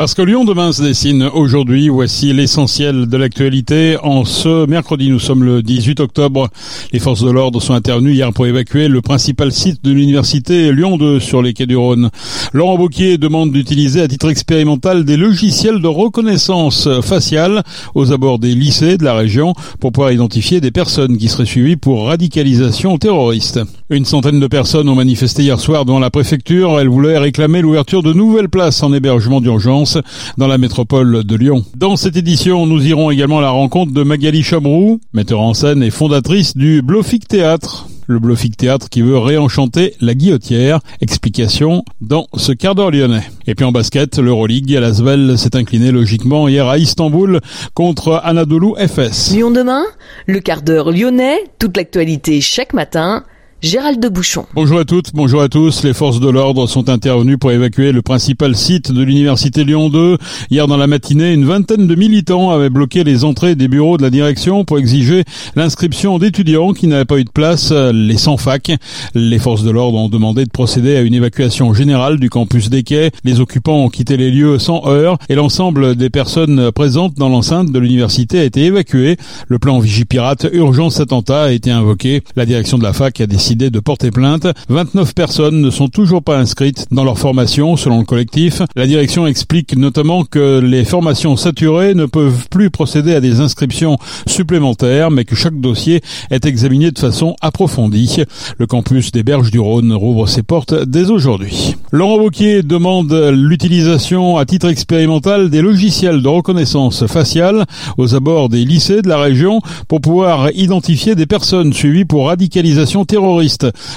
Parce que Lyon demain se dessine aujourd'hui, voici l'essentiel de l'actualité. En ce mercredi, nous sommes le 18 octobre. Les forces de l'ordre sont intervenues hier pour évacuer le principal site de l'université Lyon 2 sur les quais du Rhône. Laurent Bocquier demande d'utiliser à titre expérimental des logiciels de reconnaissance faciale aux abords des lycées de la région pour pouvoir identifier des personnes qui seraient suivies pour radicalisation terroriste. Une centaine de personnes ont manifesté hier soir devant la préfecture. Elles voulaient réclamer l'ouverture de nouvelles places en hébergement d'urgence dans la métropole de Lyon. Dans cette édition, nous irons également à la rencontre de Magali Chabrou, metteur en scène et fondatrice du Blofic Théâtre. Le Blofic Théâtre qui veut réenchanter la guillotière. Explication dans ce quart d'heure lyonnais. Et puis en basket, l'Euroleague, Lasvel s'est incliné logiquement hier à Istanbul contre Anadolu FS. Lyon demain, le quart d'heure lyonnais, toute l'actualité chaque matin Gérald de Bouchon. Bonjour à toutes, bonjour à tous. Les forces de l'ordre sont intervenues pour évacuer le principal site de l'université Lyon 2. Hier dans la matinée, une vingtaine de militants avaient bloqué les entrées des bureaux de la direction pour exiger l'inscription d'étudiants qui n'avaient pas eu de place, les sans fac. Les forces de l'ordre ont demandé de procéder à une évacuation générale du campus des quais. Les occupants ont quitté les lieux sans heurts et l'ensemble des personnes présentes dans l'enceinte de l'université a été évacué. Le plan Vigipirate urgence attentat a été invoqué. La direction de la fac a décidé de porter plainte. 29 personnes ne sont toujours pas inscrites dans leur formation selon le collectif. La direction explique notamment que les formations saturées ne peuvent plus procéder à des inscriptions supplémentaires mais que chaque dossier est examiné de façon approfondie. Le campus des Berges du Rhône rouvre ses portes dès aujourd'hui. Laurent Wauquiez demande l'utilisation à titre expérimental des logiciels de reconnaissance faciale aux abords des lycées de la région pour pouvoir identifier des personnes suivies pour radicalisation terroriste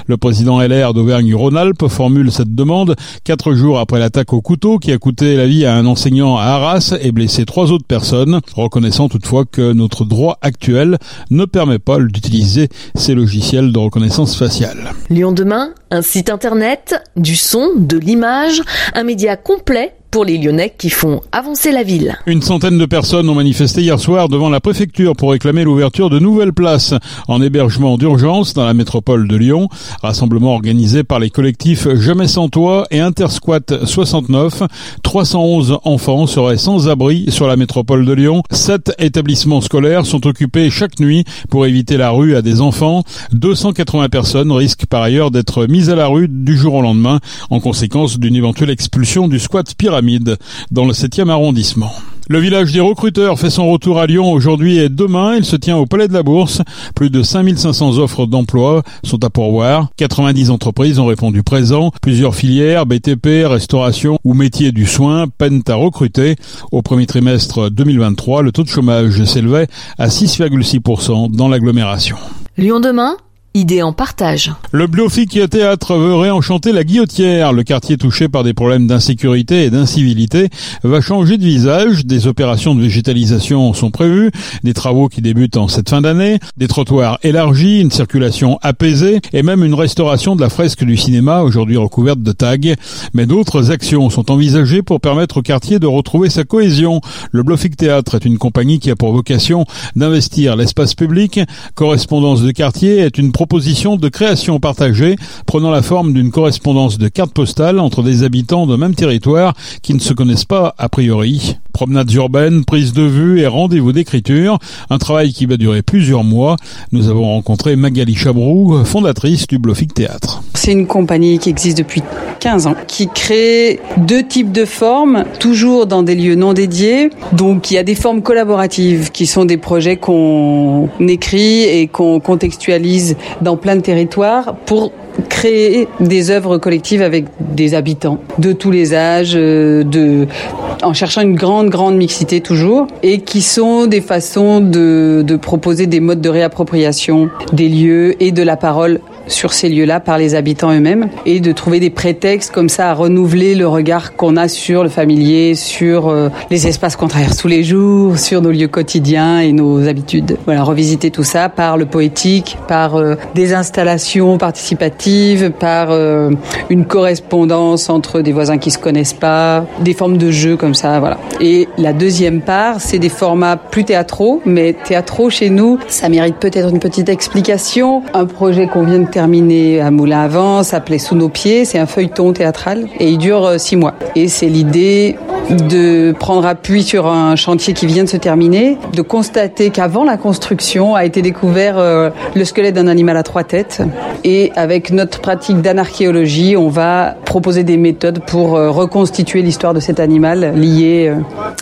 le président LR d'Auvergne-Rhône-Alpes formule cette demande quatre jours après l'attaque au couteau qui a coûté la vie à un enseignant à Arras et blessé trois autres personnes, reconnaissant toutefois que notre droit actuel ne permet pas d'utiliser ces logiciels de reconnaissance faciale. Lyon demain, un site internet, du son, de l'image, un média complet pour les Lyonnais qui font avancer la ville. Une centaine de personnes ont manifesté hier soir devant la préfecture pour réclamer l'ouverture de nouvelles places en hébergement d'urgence dans la métropole de Lyon. Rassemblement organisé par les collectifs Jamais sans toit et Intersquat 69. 311 enfants seraient sans abri sur la métropole de Lyon. Sept établissements scolaires sont occupés chaque nuit pour éviter la rue à des enfants. 280 personnes risquent par ailleurs d'être mises à la rue du jour au lendemain en conséquence d'une éventuelle expulsion du squat pyramide dans le 7e arrondissement. Le village des recruteurs fait son retour à Lyon aujourd'hui et demain. Il se tient au Palais de la Bourse. Plus de 5500 offres d'emploi sont à pourvoir. 90 entreprises ont répondu présent. Plusieurs filières, BTP, restauration ou métiers du soin peinent à recruter. Au premier trimestre 2023, le taux de chômage s'élevait à 6,6% dans l'agglomération. Lyon demain Idée en partage. Le Blofic Théâtre veut réenchanter la Guillotière. Le quartier touché par des problèmes d'insécurité et d'incivilité va changer de visage. Des opérations de végétalisation sont prévues, des travaux qui débutent en cette fin d'année, des trottoirs élargis, une circulation apaisée et même une restauration de la fresque du cinéma, aujourd'hui recouverte de tags. Mais d'autres actions sont envisagées pour permettre au quartier de retrouver sa cohésion. Le Blofic Théâtre est une compagnie qui a pour vocation d'investir l'espace public. Correspondance de quartier est une proposition de création partagée prenant la forme d'une correspondance de cartes postales entre des habitants d'un même territoire qui ne se connaissent pas a priori. Promenades urbaines, prise de vue et rendez-vous d'écriture, un travail qui va durer plusieurs mois. Nous avons rencontré Magali Chabrou, fondatrice du Blofic Théâtre. C'est une compagnie qui existe depuis 15 ans, qui crée deux types de formes, toujours dans des lieux non dédiés. Donc il y a des formes collaboratives qui sont des projets qu'on écrit et qu'on contextualise dans plein de territoires pour créer des œuvres collectives avec des habitants de tous les âges, euh, de, en cherchant une grande, grande mixité toujours, et qui sont des façons de, proposer des modes de réappropriation des lieux et de la parole sur ces lieux-là par les habitants eux-mêmes et de trouver des prétextes comme ça à renouveler le regard qu'on a sur le familier, sur euh, les espaces qu'on traverse tous les jours, sur nos lieux quotidiens et nos habitudes. Voilà, revisiter tout ça par le poétique, par euh, des installations participatives, par euh, une correspondance entre des voisins qui se connaissent pas, des formes de jeux comme ça, voilà. Et la deuxième part, c'est des formats plus théâtraux, mais théâtraux chez nous, ça mérite peut-être une petite explication. Un projet qu'on vient de terminé à Moulin à Vent, s'appelait Sous nos pieds. C'est un feuilleton théâtral et il dure euh, six mois. Et c'est l'idée de prendre appui sur un chantier qui vient de se terminer, de constater qu'avant la construction a été découvert euh, le squelette d'un animal à trois têtes. Et avec notre pratique d'anarchéologie, on va proposer des méthodes pour euh, reconstituer l'histoire de cet animal lié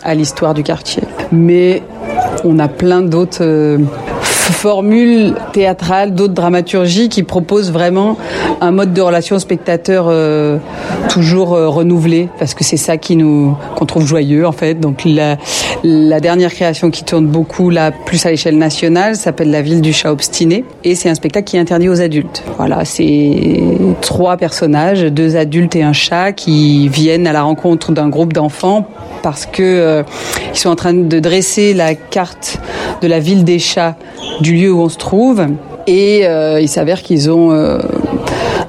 à l'histoire du quartier. Mais on a plein d'autres formules théâtrales, d'autres dramaturgies qui proposent vraiment un mode de relation spectateur euh, toujours euh, renouvelé, parce que c'est ça qui nous qu'on trouve joyeux en fait. Donc la, dernière création qui tourne beaucoup là, plus à l'échelle nationale, s'appelle La ville du chat obstiné, et c'est un spectacle qui est interdit aux adultes. Voilà, c'est trois personnages, deux adultes et un chat, qui viennent à la rencontre d'un groupe d'enfants parce que euh, ils sont en train de dresser la carte de la ville des chats du lieu où on se trouve. Et il s'avère qu'ils ont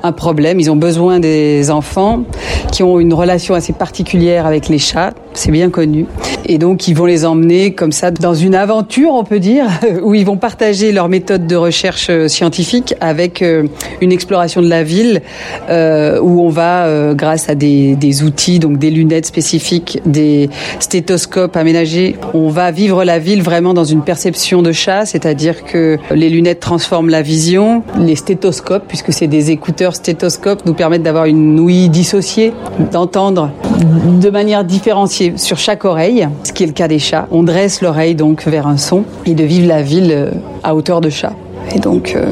un problème. Ils ont besoin des enfants qui ont une relation assez particulière avec les chats. C'est bien connu. Et donc, ils vont les emmener comme ça dans une aventure, on peut dire, où ils vont partager leur méthode de recherche euh, scientifique avec euh, une exploration de la ville euh, où on va, grâce à des, des, outils, donc des lunettes spécifiques, des stéthoscopes aménagés, on va vivre la ville vraiment dans une perception de chat, c'est-à-dire que les lunettes transforment la vision, les stéthoscopes, puisque c'est des écouteurs stéthoscopes, nous permettent d'avoir une ouïe dissociée, d'entendre de manière différenciée sur chaque oreille ce qui est le cas des chats. On dresse l'oreille donc vers un son et de vivre la ville euh, à hauteur de chat. Et donc euh,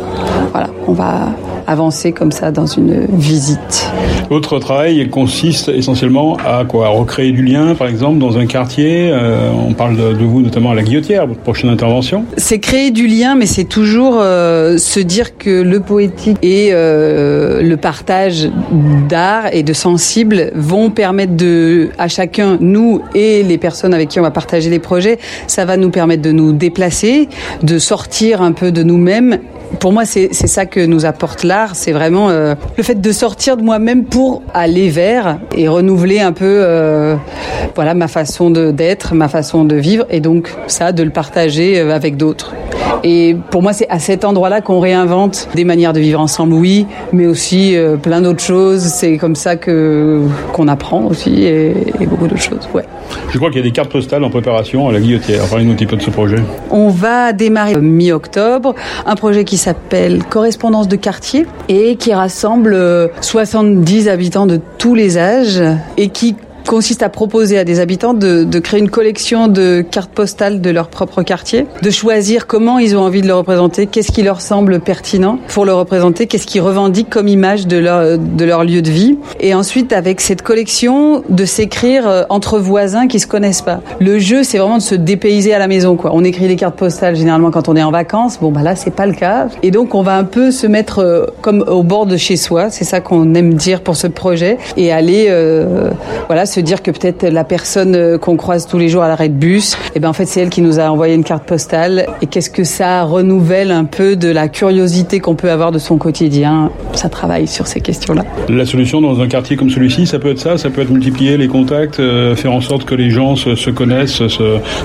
voilà, on va avancer comme ça dans une visite. Votre travail consiste essentiellement à quoi? À recréer du lien, par exemple, dans un quartier? Euh, on parle de, de, vous notamment à la Guillotière, votre prochaine intervention. C'est créer du lien, mais c'est toujours euh, se dire que le poétique et euh, le partage d'art et de sensible vont permettre de, à chacun, nous et les personnes avec qui on va partager les projets, ça va nous permettre de nous déplacer, de sortir un peu de nous-mêmes pour moi, c'est ça que nous apporte l'art. C'est vraiment euh, le fait de sortir de moi-même pour aller vers et renouveler un peu, euh, voilà, ma façon d'être, ma façon de vivre, et donc ça, de le partager euh, avec d'autres. Et pour moi, c'est à cet endroit-là qu'on réinvente des manières de vivre ensemble, oui, mais aussi euh, plein d'autres choses. C'est comme ça que qu'on apprend aussi et, et beaucoup d'autres choses. Ouais. Je crois qu'il y a des cartes postales en préparation à la Guillotière. Parlez-nous un petit peu de ce projet. On va démarrer mi-octobre un projet qui s'appelle Correspondance de quartier et qui rassemble 70 euh, habitants de tous les âges et qui consiste à proposer à des habitants de, de, créer une collection de cartes postales de leur propre quartier, de choisir comment ils ont envie de le représenter, qu'est-ce qui leur semble pertinent pour le représenter, qu'est-ce qu'ils revendiquent comme image de leur, de leur lieu de vie. Et ensuite, avec cette collection, de s'écrire euh, entre voisins qui se connaissent pas. Le jeu, c'est vraiment de se dépayser à la maison. Quoi. On écrit des cartes postales généralement quand on est en vacances. Bon, bah là, c'est pas le cas. Et donc, on va un peu se mettre euh, comme au bord de chez soi. C'est ça qu'on aime dire pour ce projet. Et aller, euh, voilà, se dire que peut-être la personne euh, qu'on croise tous les jours à l'arrêt de bus, eh ben en fait c'est elle qui nous a envoyé une carte postale. Et qu'est-ce que ça renouvelle un peu de la curiosité qu'on peut avoir de son quotidien? Ça travaille sur ces questions-là. La solution dans un quartier comme celui-ci, ça peut être ça, ça peut être multiplier les contacts, euh, faire en sorte que les gens se, se connaissent,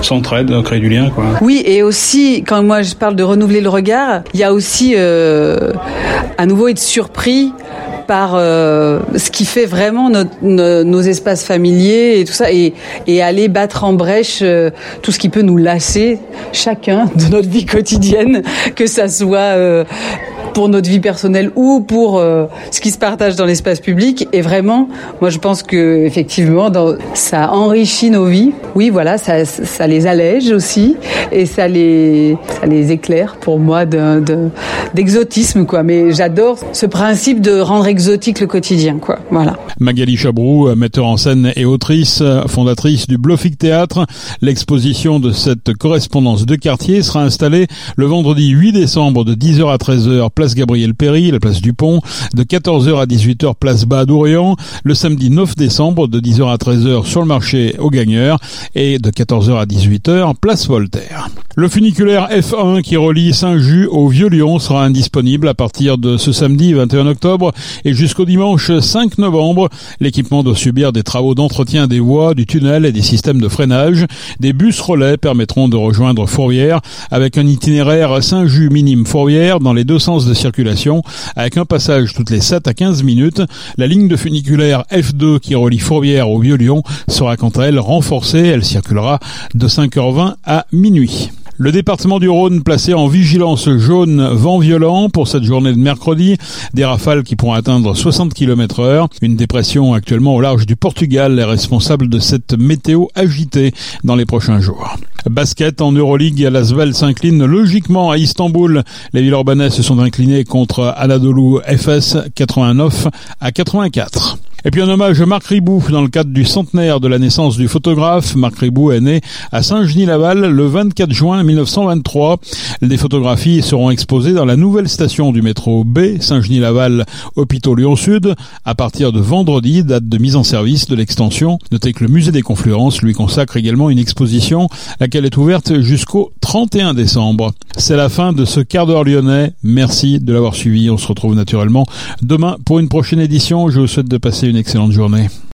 s'entraident, se, créer du lien. Quoi. Oui, et aussi quand moi je parle de renouveler le regard, il y a aussi euh, à nouveau être surpris par euh, ce qui fait vraiment nos, espaces familiers et tout ça, et, et aller battre en brèche euh, tout ce qui peut nous lasser, chacun de notre vie quotidienne, que ça soit euh, pour notre vie personnelle ou pour euh, ce qui se partage dans l'espace public. Et vraiment, moi, je pense que effectivement, ça enrichit nos vies. Oui, voilà, ça, ça les allège aussi et ça les, ça les éclaire pour moi d'exotisme, quoi. Mais j'adore ce principe de rendre exotique le quotidien, quoi. Voilà. Magali Chabrou, metteur en scène et autrice, fondatrice du Blofik Théâtre. L'exposition de cette correspondance de quartier sera installée le vendredi 8 décembre de 10h à 13h, place Gabriel Péry, la place du Pont, de 14h à 18h, place Bas d'Orient, le samedi 9 décembre, de 10h à 13h sur le marché aux gagneurs, et de 14h à 18h, place Voltaire. Le funiculaire F1 qui relie Saint-Just au Vieux-Lyon sera indisponible à partir de ce samedi 21 octobre et jusqu'au dimanche 5 novembre. L'équipement doit subir des travaux d'entretien des voies, du tunnel et des systèmes de freinage. Des bus relais permettront de rejoindre Fourvière avec un itinéraire Saint-Just minime Fourvière dans les deux sens de circulation avec un passage toutes les 7 à 15 minutes. La ligne de funiculaire F2 qui relie Fourvière au Vieux-Lyon sera quant à elle renforcée. Elle circulera de 5h20 à minuit. Le département du Rhône placé en vigilance jaune vent violent pour cette journée de mercredi. Des rafales qui pourront atteindre 60 km heure. Une dépression actuellement au large du Portugal est responsable de cette météo agitée dans les prochains jours. Basket en Euroleague, Lasvel s'incline logiquement à Istanbul. Les Villeurbanais se sont inclinés contre Anadolu FS 89 à 84. Et puis un hommage à Marc Ribou dans le cadre du centenaire de la naissance du photographe. Marc Ribou est né à Saint-Genis-Laval le 24 juin 1923. Des photographies seront exposées dans la nouvelle station du métro B, Saint-Genis-Laval, hôpital Lyon-Sud, à partir de vendredi, date de mise en service de l'extension. Notez que le musée des confluences lui consacre également une exposition, laquelle est ouverte jusqu'au 31 décembre. C'est la fin de ce quart d'heure lyonnais. Merci de l'avoir suivi. On se retrouve naturellement demain pour une prochaine édition. Je vous souhaite de passer une excellente journée.